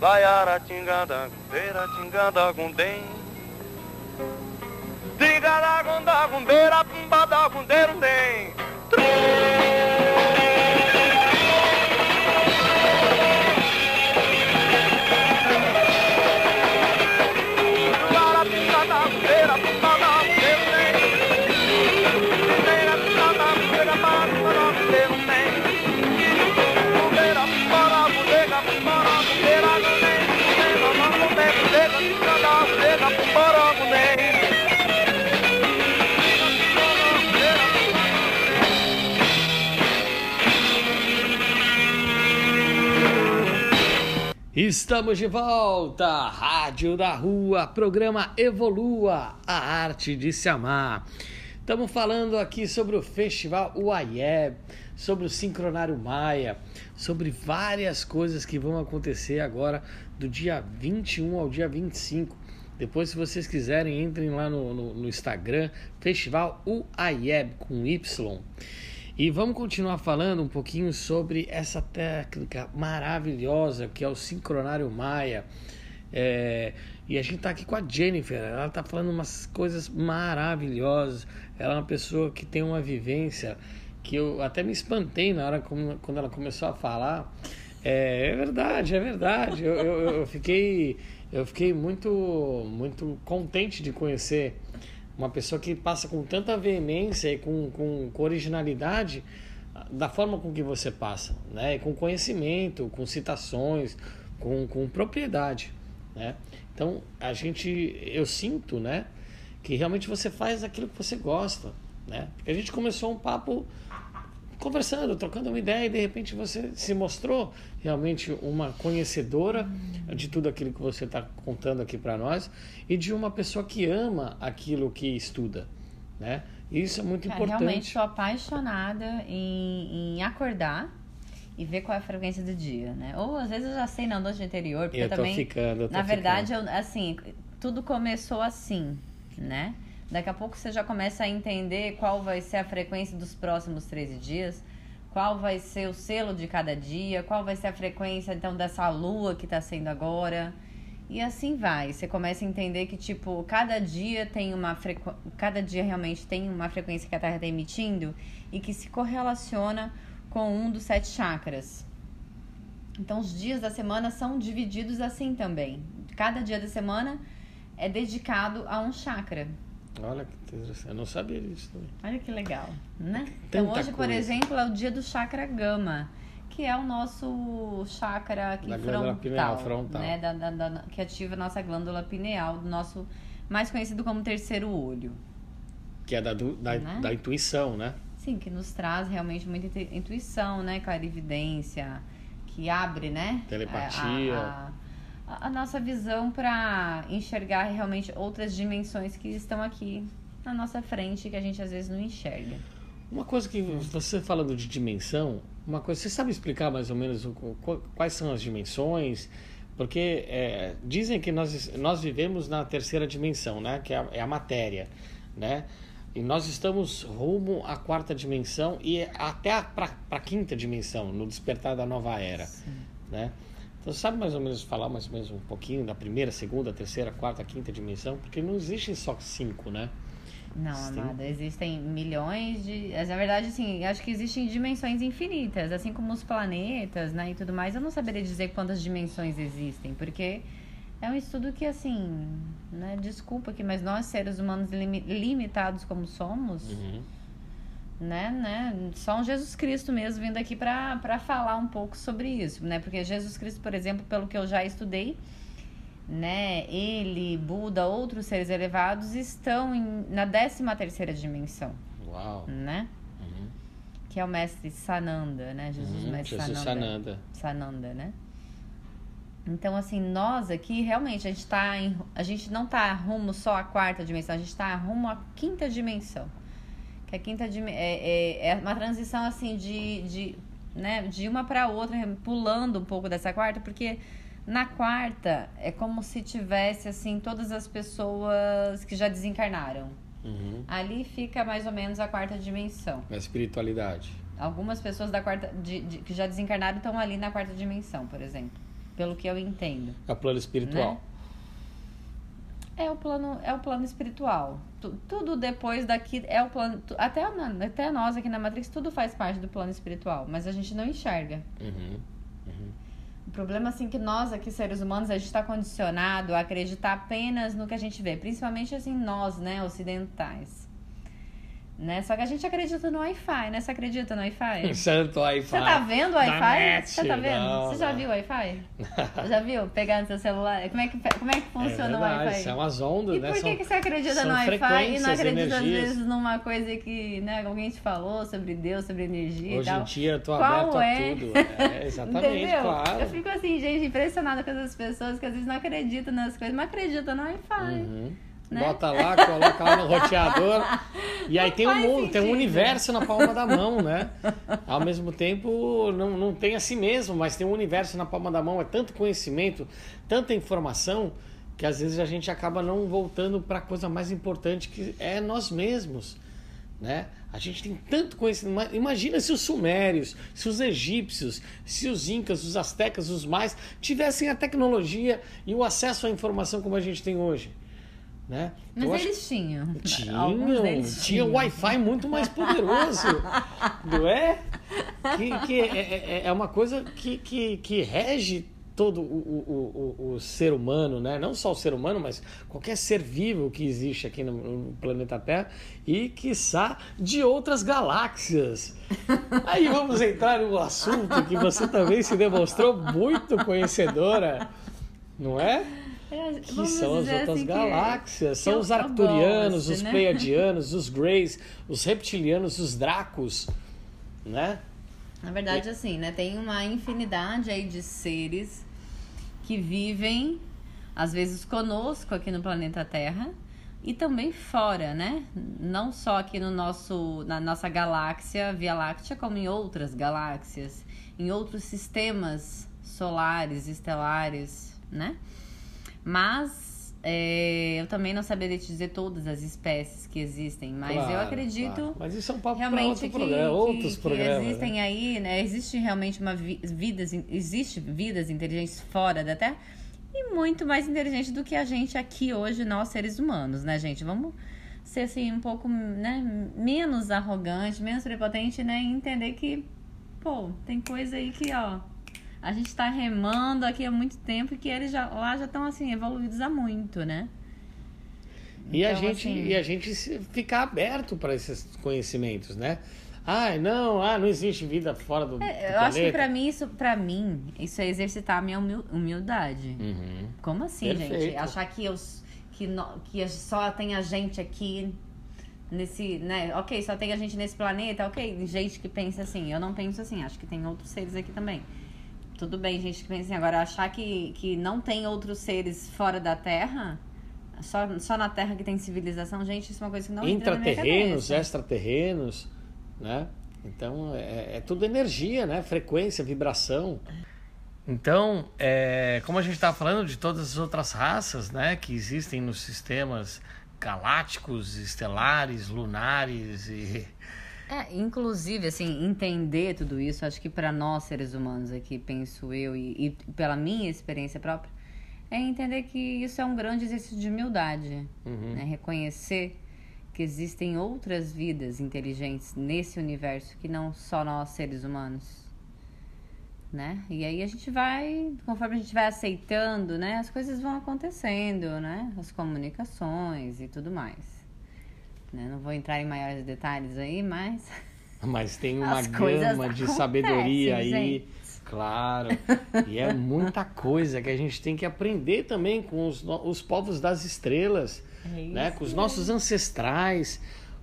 gunderum dem. Laiara tingada gundeira tingada gundem. Tingada gunda gundeira pumbada gunderum dem. Estamos de volta, Rádio da Rua, programa Evolua, a arte de se amar. Estamos falando aqui sobre o festival UAIEB, sobre o Sincronário Maia, sobre várias coisas que vão acontecer agora do dia 21 ao dia 25. Depois, se vocês quiserem, entrem lá no, no, no Instagram, Festival UAIEB com Y. E vamos continuar falando um pouquinho sobre essa técnica maravilhosa que é o sincronário Maia. É, e a gente está aqui com a Jennifer, ela está falando umas coisas maravilhosas. Ela é uma pessoa que tem uma vivência que eu até me espantei na hora como, quando ela começou a falar. É, é verdade, é verdade. Eu, eu, eu, fiquei, eu fiquei muito, muito contente de conhecer uma pessoa que passa com tanta veemência e com, com, com originalidade da forma com que você passa, né? Com conhecimento, com citações, com, com propriedade, né? Então, a gente, eu sinto, né? Que realmente você faz aquilo que você gosta, né? Porque a gente começou um papo conversando, trocando uma ideia e de repente você se mostrou realmente uma conhecedora de tudo aquilo que você está contando aqui para nós e de uma pessoa que ama aquilo que estuda, né? Isso é muito Cara, importante. Realmente sou apaixonada em, em, acordar e ver qual é a frequência do dia, né? Ou às vezes eu já sei na noite anterior, porque eu tô também, ficando, eu na verdade, ficando. eu, assim, tudo começou assim, né? Daqui a pouco você já começa a entender qual vai ser a frequência dos próximos 13 dias, qual vai ser o selo de cada dia, qual vai ser a frequência então dessa lua que está sendo agora. E assim vai. Você começa a entender que tipo, cada dia tem uma frequ... cada dia realmente tem uma frequência que a Terra está emitindo e que se correlaciona com um dos sete chakras. Então os dias da semana são divididos assim também. Cada dia da semana é dedicado a um chakra. Olha que interessante, eu não sabia disso também. Olha que legal, né? Então Tanta hoje, por coisa. exemplo, é o dia do chakra gama, que é o nosso chakra aqui Da frontal, pineal, frontal. né? Da, da- da- que ativa a nossa glândula pineal, do nosso mais conhecido como terceiro olho. Que é da, da, Né? da intuição, né? Sim, que nos traz realmente muita intu- intuição, né? Clarividência, que abre, né? Telepatia. A, a- a nossa visão para enxergar realmente outras dimensões que estão aqui na nossa frente que a gente às vezes não enxerga. Uma coisa que você falando de dimensão, uma coisa. Você sabe explicar mais ou menos o, quais são as dimensões? Porque é, dizem que nós, nós vivemos na terceira dimensão, né? Que é a, é a matéria, né? E nós estamos rumo à quarta dimensão e até para a quinta dimensão, no despertar da nova era, né? Então, sabe mais ou menos falar mais ou menos um pouquinho da primeira, segunda, terceira, quarta, quinta dimensão? Porque não existem só cinco, né? Não, Sim. amada, existem milhões de. Na verdade, assim, acho que existem dimensões infinitas, assim como os planetas, né, e tudo mais. Eu não saberia dizer quantas dimensões existem, porque é um estudo que, assim, né, desculpa aqui, mas nós, seres humanos limi- limitados como somos, Uhum. Né, né, só um Jesus Cristo mesmo vindo aqui pra falar um pouco sobre isso, né, porque Jesus Cristo, por exemplo, pelo que eu já estudei, né, ele, Buda, outros seres elevados estão em, na 13 terceira dimensão, Uau. né, Uhum. que é o mestre Sananda, né, Jesus Uhum. mestre Jesus Sananda. Sananda. Sananda, né? Então, assim, nós aqui realmente a gente tá em, a gente não tá rumo só à quarta dimensão, a gente tá rumo à quinta dimensão. Que a quinta é, é, é uma transição assim de, de, né, de uma para outra, pulando um pouco dessa quarta, porque na quarta é como se tivesse assim todas as pessoas que já desencarnaram. Uhum. Ali fica mais ou menos a quarta dimensão. A espiritualidade. Algumas pessoas da quarta de- de- que já desencarnaram estão ali na quarta dimensão, por exemplo. Pelo que eu entendo. O plano espiritual. Né? É o plano, é o plano espiritual. Tu- tudo depois daqui é o plano. Até, até nós aqui na Matrix, tudo faz parte do plano espiritual, mas a gente não enxerga. Uhum. O problema, assim, que nós aqui, seres humanos, a gente está condicionado a acreditar apenas no que a gente vê. Principalmente, assim, nós, né, ocidentais. Né? Só que a gente acredita no Wi-Fi, né? Você acredita no Wi-Fi? Santo Wi-Fi. Você tá vendo o Wi-Fi? Você tá vendo? Não, Você já não. viu o Wi-Fi? já viu? Pegar no seu celular? Como é que, como é que É funciona o verdade, Wi-Fi? São as ondas, E né? por que, São- que você acredita no Wi-Fi e não acredita, às vezes, numa coisa que né, alguém te falou sobre Deus, sobre energia e Hoje tal? em dia eu tô Qual aberto a é? tudo. É, exatamente, Entendeu? claro. Eu fico assim, gente, impressionada com essas pessoas que às vezes não acreditam nas coisas, mas acreditam no Wi-Fi. Uhum. Né? Bota lá, coloca lá no roteador. E aí tem um mundo, tem um sentido. universo na palma da mão, né? Ao mesmo tempo, não, não tem a si mesmo, mas tem um universo na palma da mão. É tanto conhecimento, tanta informação, que às vezes a gente acaba não voltando para a coisa mais importante, que é nós mesmos. Né? A gente tem tanto conhecimento. Ima- Imagina se os sumérios, se os egípcios, se os incas, os astecas, os mais tivessem a tecnologia e o acesso à informação como a gente tem hoje. Né? Mas acho eles tinham. tinham, Alguns deles tinha tinham. Wi-Fi muito mais poderoso, não é? Que, que é, é- é uma coisa que, que, que rege todo o, o, o, o ser humano, né? Não só o ser humano, mas qualquer ser vivo que existe aqui no, no planeta Terra e, quiçá, de outras galáxias. Aí vamos entrar no assunto que você também se demonstrou muito conhecedora, não é? É, que vamos são as outras assim que- galáxias. que São os arcturianos, gosto, os né? pleiadianos, os greys, os reptilianos, os dracos, né? Na verdade, assim, né? Tem uma infinidade aí de seres que vivem, às vezes, conosco aqui no planeta Terra e também fora, né? Não só aqui no nosso, na nossa galáxia Via Láctea, como em outras galáxias, em outros sistemas solares, estelares, né? Mas é, eu também não saberia te dizer todas as espécies que existem, mas eu Claro, acredito claro. Mas isso é um papo para realmente outro que, programa, que- outros que programas. existem né? aí, né? Existe realmente uma vi vidas, existe vidas inteligentes fora da Terra e muito mais inteligente do que a gente aqui hoje, nós seres humanos, né, gente? Vamos ser assim um pouco, né, menos arrogante, menos prepotente, né, e entender que, pô, tem coisa aí que, ó, a gente tá remando aqui há muito tempo e que eles já lá já estão assim evoluídos há muito, né? E a Então, gente, assim- e a gente ficar aberto para esses conhecimentos, né? Ah, não, ah, não existe vida fora do, É, eu acho que planeta. pra mim isso, para mim, isso é exercitar a minha humil- humildade. Uhum. Como assim, Perfeito. gente? Achar que eu que, no- que só tem a gente aqui nesse, né? Ok, só tem a gente nesse planeta, ok, gente que pensa assim. Eu não penso assim, acho que tem outros seres aqui também. Tudo bem, gente que pensa assim. Agora, achar que, que não tem outros seres fora da Terra, só, só na Terra que tem civilização, gente, isso é uma coisa que não entra Intraterrenos, cabeça. extraterrenos, né? Então é, é tudo energia, né? Frequência, vibração. Então, é, como a gente estava falando de todas as outras raças, né, que existem nos sistemas galácticos, estelares, lunares e é, inclusive, assim, entender tudo isso, acho que para nós seres humanos aqui, penso eu, e, e, pela minha experiência própria, é entender que isso é um grande exercício de humildade. Uhum. Né? Reconhecer que existem outras vidas inteligentes nesse universo que não só nós seres humanos. Né? E aí a gente vai, conforme a gente vai aceitando, né, as coisas vão acontecendo, né? As comunicações e tudo mais. Né? Não vou entrar em maiores detalhes aí, mas. Mas tem uma gama de sabedoria aí. Gente. Claro. E é muita coisa que a gente tem que aprender também com os, os povos das estrelas, é né? com os nossos ancestrais,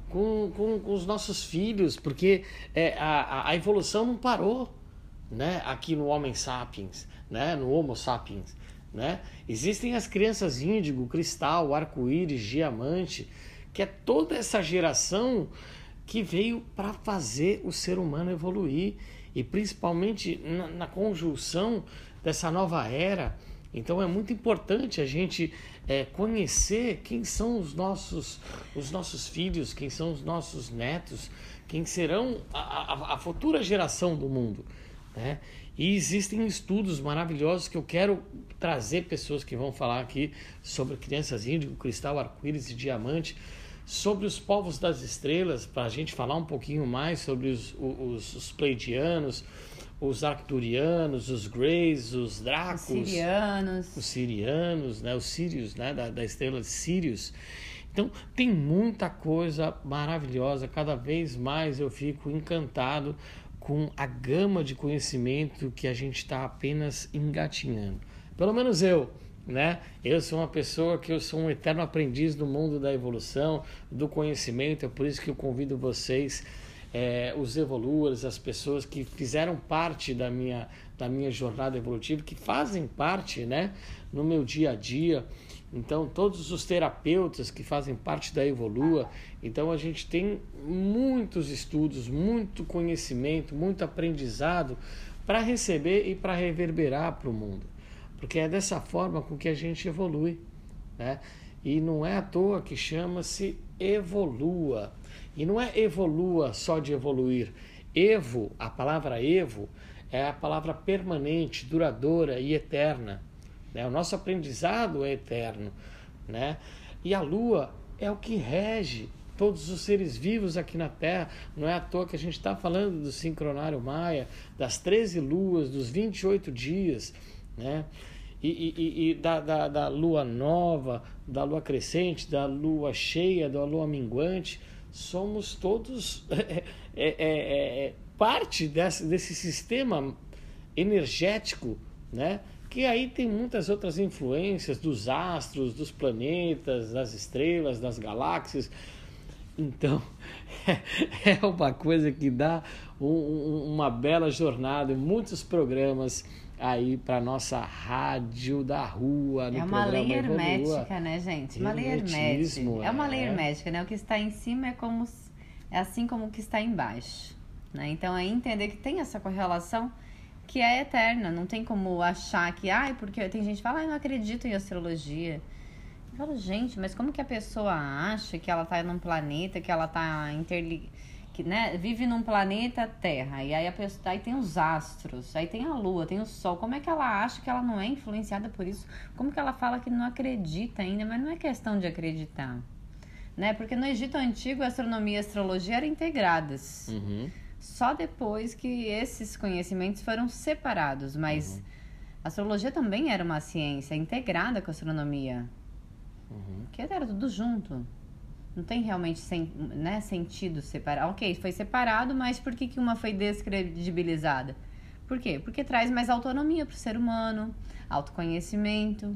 com, com, com os nossos filhos, porque é, a, a evolução não parou né? aqui no Homem Sapiens, né? no Homo Sapiens. Né? Existem as crianças índigo, cristal, arco-íris, diamante que é toda essa geração que veio para fazer o ser humano evoluir e principalmente na, na, conjunção dessa nova era. Então é muito importante a gente é, conhecer quem são os nossos, os nossos filhos, quem são os nossos netos, quem serão a, a, a futura geração do mundo. Né? E existem estudos maravilhosos que eu quero trazer pessoas que vão falar aqui sobre crianças índigo, cristal, arco-íris e diamante sobre os povos das estrelas, para a gente falar um pouquinho mais sobre os, os, os pleidianos, os arcturianos, os greys, os dracos, os sirianos, os sirianos, né, os sírios, né, da, da estrela de Sírios. Então tem muita coisa maravilhosa. Cada vez mais eu fico encantado com a gama de conhecimento que a gente está apenas engatinhando. Pelo menos eu né? Eu sou uma pessoa que eu sou um eterno aprendiz do mundo da evolução, do conhecimento, é por isso que eu convido vocês, é, os evoluas, as pessoas que fizeram parte da minha, da minha jornada evolutiva, que fazem parte, né, no meu dia a dia. Então, todos os terapeutas que fazem parte da Evolua, então a gente tem muitos estudos, muito conhecimento, muito aprendizado para receber e para reverberar para o mundo porque é dessa forma com que a gente evolui. Né? E não é à toa que chama-se evolua. E não é evolua só de evoluir. Evo, a palavra evo, é a palavra permanente, duradoura e eterna. Né? O nosso aprendizado é eterno. Né? E a lua é o que rege todos os seres vivos aqui na Terra. Não é à toa que a gente está falando do sincronário maia, das 13 luas, dos 28 dias né? E, e, e da, da, da, lua nova, da lua crescente, da lua cheia, da lua minguante, somos todos é, é, é, é, parte desse, desse sistema energético, né? que aí tem muitas outras influências dos astros, dos planetas, das estrelas, das galáxias. Então, é uma coisa que dá um, uma bela jornada, muitos programas aí para nossa rádio da rua. No é uma lei hermética, né, gente? Uma lei hermética. É uma lei é. hermética, né? O que está em cima é como é assim como o que está embaixo. Né? Então é entender que tem essa correlação que é eterna. Não tem como achar que, ai, porque tem gente que fala, ai, não acredito em astrologia. Eu falo, gente, mas como que a pessoa acha que ela está num planeta, que ela está interligada? Que né, vive num planeta Terra, e aí a pessoa aí tem os astros, aí tem a Lua, tem o Sol. Como é que ela acha que ela não é influenciada por isso? Como que ela fala que não acredita ainda? Mas não é questão de acreditar. Né? Porque no Egito Antigo a astronomia e a astrologia eram integradas. Uhum. Só depois que esses conhecimentos foram separados. Mas uhum. a astrologia também era uma ciência integrada com a astronomia. Uhum. Que era tudo junto. Não tem realmente sem, né, sentido separar. Ok, foi separado, mas por que, que uma foi descredibilizada? Por quê? Porque traz mais autonomia para o ser humano, autoconhecimento.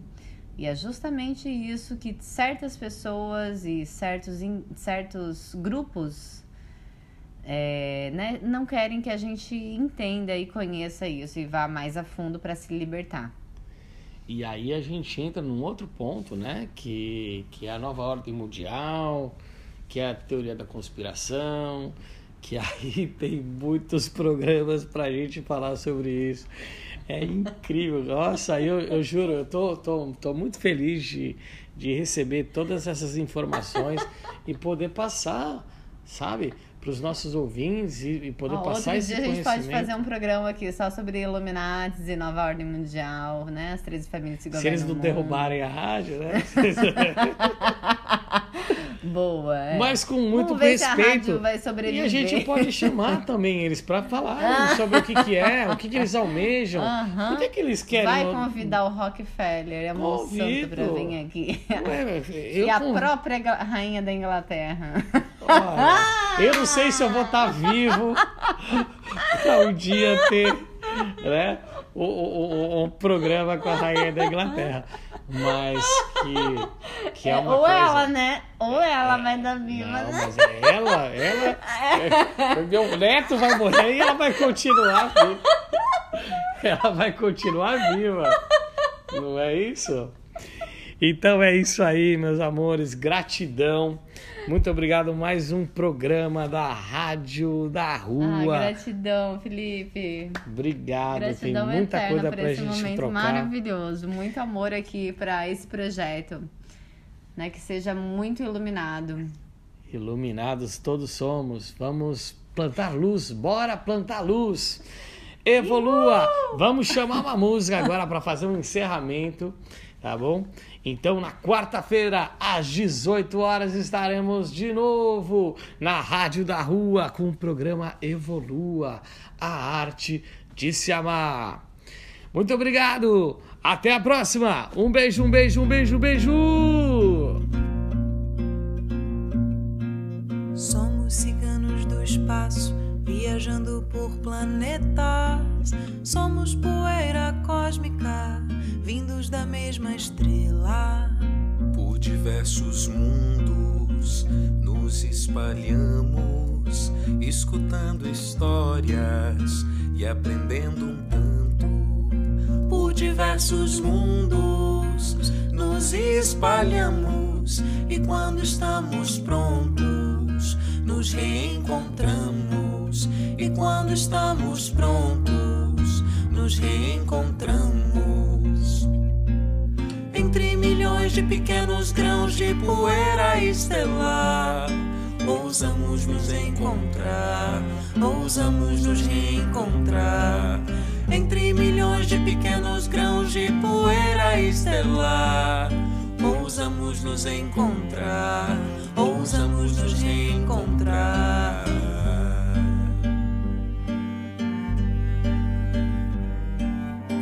E é justamente isso que certas pessoas e certos, certos grupos é, né, não querem que a gente entenda e conheça isso e vá mais a fundo para se libertar. E aí a gente entra num outro ponto, né? Que, que é a nova ordem mundial, que é a teoria da conspiração, que aí tem muitos programas pra gente falar sobre isso. É incrível. Nossa, eu, eu juro, eu tô, tô, tô muito feliz de, de receber todas essas informações e poder passar, sabe? Para os nossos ouvintes e, e poder Ó, passar esse dia a gente conhecimento. pode fazer um programa aqui só sobre Illuminatis e Nova Ordem Mundial, né? As 13 famílias que Se eles não governam derrubarem a rádio, né? Boa, é. Mas com muito a respeito. vai E a gente pode chamar também eles para falar sobre o que, que é, o que, que eles almejam, Aham. o que, que eles querem. Vai convidar o Rockefeller, a moça Convido. pra vir aqui. Ué, e a própria rainha da Inglaterra. Olha, eu não sei se eu vou estar vivo para um dia ter né, o, o, o- o programa com a rainha da Inglaterra. Mas que, que é uma Ou coisa... ela, né? Ou ela vai dar viva, Não, né? mas é ela, ela. é- meu neto vai morrer e ela vai continuar viva. Ela vai continuar viva. Não é isso? Então é isso aí, meus amores. Gratidão. Muito obrigado. Mais um programa da Rádio da Ah, Rua. gratidão, Felipe. Obrigado. Tem Gratidão muita eterna coisa por pra esse gente momento trocar. maravilhoso. Muito amor aqui para esse projeto. Né, que seja muito iluminado. Iluminados todos somos. Vamos plantar luz. Bora plantar luz. Evolua. Vamos chamar uma música agora para fazer um encerramento, tá bom? Então, na quarta-feira, às 18 horas, estaremos de novo na Rádio da Rua com o programa Evolua, a arte de se amar. Muito obrigado. Até a próxima. Um beijo, um beijo, um beijo, um beijo. Somos ciganos do espaço, viajando por planetas. Somos poeira cósmica, vindos da mesma estrela. Por diversos mundos nos espalhamos, escutando histórias e aprendendo um tanto. Por diversos mundos nos espalhamos e quando estamos prontos nos reencontramos e quando estamos prontos nos reencontramos milhões de pequenos grãos de poeira estelar. Ousamos nos encontrar, ousamos nos reencontrar. Entre milhões de pequenos grãos de poeira estelar. Ousamos nos encontrar, ousamos nos reencontrar.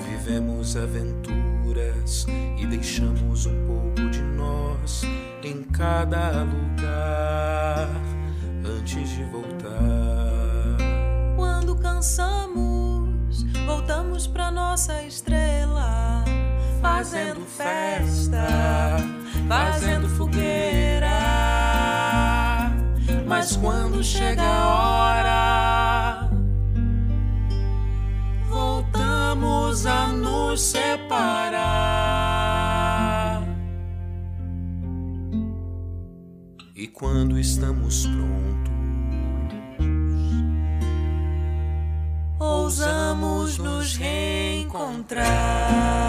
Vivemos aventuras e deixamos um pouco de nós em cada lugar antes de voltar. Quando cansamos, voltamos pra nossa estrela, fazendo festa, fazendo fogueira. Mas quando chega a a nos separar. E quando estamos prontos, Ousamos nos reencontrar.